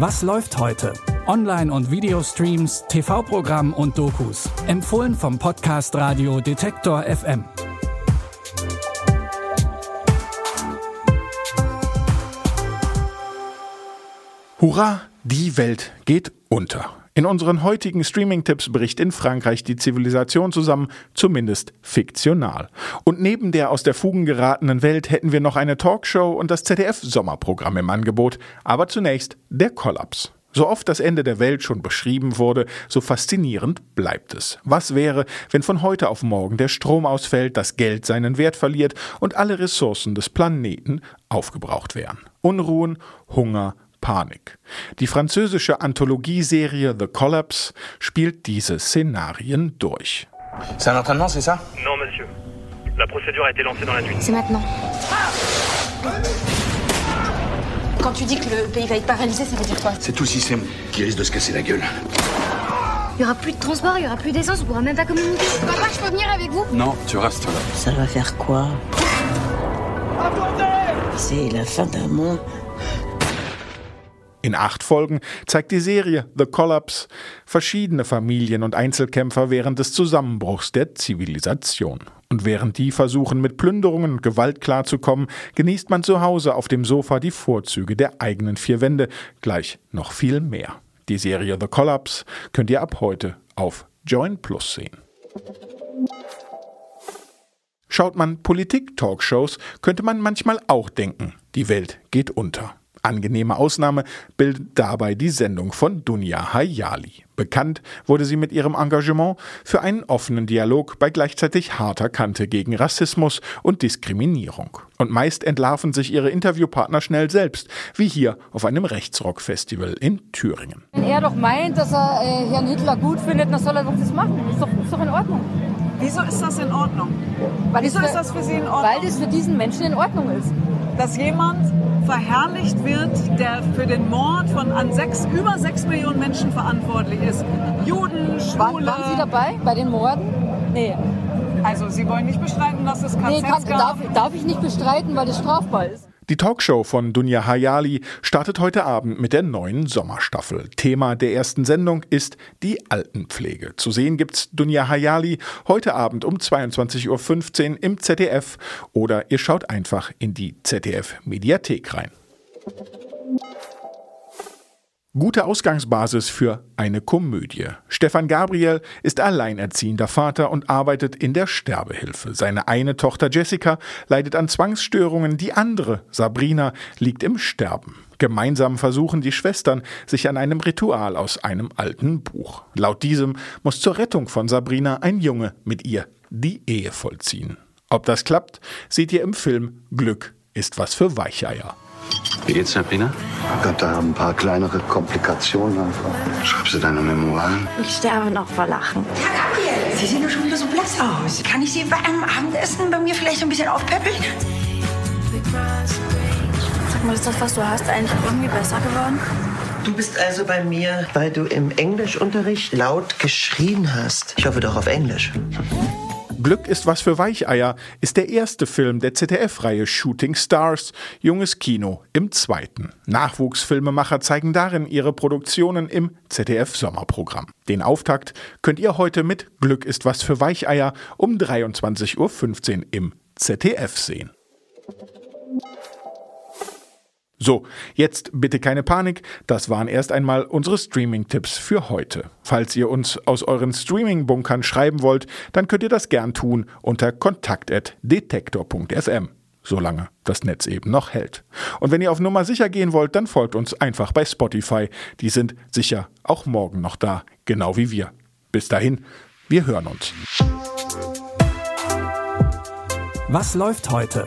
Was läuft heute? Online- und Videostreams, TV-Programm und Dokus. Empfohlen vom Podcast Radio Detektor FM. Hurra, die Welt geht unter. In unseren heutigen Streaming-Tipps bricht in Frankreich die Zivilisation zusammen, zumindest fiktional. Und neben der aus der Fugen geratenen Welt hätten wir noch eine Talkshow und das ZDF-Sommerprogramm im Angebot. Aber zunächst der Kollaps. So oft das Ende der Welt schon beschrieben wurde, so faszinierend bleibt es. Was wäre, wenn von heute auf morgen der Strom ausfällt, das Geld seinen Wert verliert und alle Ressourcen des Planeten aufgebraucht wären? Unruhen, Hunger, Panik. Die französische Anthologieserie The Collapse spielt diese Szenarien durch. C'est un entraînement, c'est ça? Non, monsieur. La procédure a été lancée dans la nuit. C'est maintenant. Quand tu dis que le pays va être paralysé, ça veut dire quoi? C'est tout le système qui risque de se casser la gueule? Il y aura plus de transport, il y aura plus d'essence, on pourra même pas communiquer. Papa, je peux venir avec vous? Non, tu restes là. Ça va faire quoi? C'est la fin d'un monde. In acht Folgen zeigt die Serie The Collapse verschiedene Familien und Einzelkämpfer während des Zusammenbruchs der Zivilisation. Und während die versuchen, mit Plünderungen und Gewalt klarzukommen, genießt man zu Hause auf dem Sofa die Vorzüge der eigenen vier Wände, gleich noch viel mehr. Die Serie The Collapse könnt ihr ab heute auf Join Plus sehen. Schaut man Politik-Talkshows, könnte man manchmal auch denken, die Welt geht unter. Angenehme Ausnahme bildet dabei die Sendung von Dunja Hayali. Bekannt wurde sie mit ihrem Engagement für einen offenen Dialog bei gleichzeitig harter Kante gegen Rassismus und Diskriminierung. Und meist entlarven sich ihre Interviewpartner schnell selbst, wie hier auf einem Rechtsrock-Festival in Thüringen. Wenn er doch meint, dass er äh, Herrn Hitler gut findet, dann soll er doch das machen. Ist doch, ist doch in Ordnung. Wieso ist das in Ordnung? Weil Wieso für, ist das für Sie in Ordnung? Weil das für diesen Menschen in Ordnung ist. Dass jemand verherrlicht wird, der für den Mord von an sechs, über sechs Millionen Menschen verantwortlich ist. Juden, Schwule. waren Sie dabei bei den Morden? Nee. Also Sie wollen nicht bestreiten, dass es nee KZs kann, gab? darf, darf ich nicht bestreiten, weil das strafbar ist. Die Talkshow von Dunja Hayali startet heute Abend mit der neuen Sommerstaffel. Thema der ersten Sendung ist die Altenpflege. Zu sehen gibt's Dunja Hayali heute Abend um 22.15 Uhr im ZDF oder ihr schaut einfach in die ZDF Mediathek rein. Gute Ausgangsbasis für eine Komödie. Stefan Gabriel ist alleinerziehender Vater und arbeitet in der Sterbehilfe. Seine eine Tochter Jessica leidet an Zwangsstörungen, die andere, Sabrina, liegt im Sterben. Gemeinsam versuchen die Schwestern sich an einem Ritual aus einem alten Buch. Laut diesem muss zur Rettung von Sabrina ein Junge mit ihr die Ehe vollziehen. Ob das klappt, seht ihr im Film Glück ist was für Weicheier. Wie geht's, Sabrina? Gott, da haben ein paar kleinere Komplikationen einfach. Schreibst du deine Memoiren? Ich sterbe noch vor Lachen. Sie sehen doch schon wieder so blass aus. Kann ich Sie bei einem Abendessen bei mir vielleicht so ein bisschen aufpäppeln? Sag mal, ist das, was du hast, eigentlich irgendwie besser geworden? Du bist also bei mir, weil du im Englischunterricht laut geschrien hast. Ich hoffe doch auf Englisch. Glück ist was für Weicheier ist der erste Film der ZDF-Reihe Shooting Stars, junges Kino im zweiten. Nachwuchsfilmemacher zeigen darin ihre Produktionen im ZDF-Sommerprogramm. Den Auftakt könnt ihr heute mit Glück ist was für Weicheier um 23.15 Uhr im ZDF sehen. So, jetzt bitte keine Panik, das waren erst einmal unsere Streaming-Tipps für heute. Falls ihr uns aus euren Streaming-Bunkern schreiben wollt, dann könnt ihr das gern tun unter kontakt.detektor.fm, solange das Netz eben noch hält. Und wenn ihr auf Nummer sicher gehen wollt, dann folgt uns einfach bei Spotify, die sind sicher auch morgen noch da, genau wie wir. Bis dahin, wir hören uns. Was läuft heute?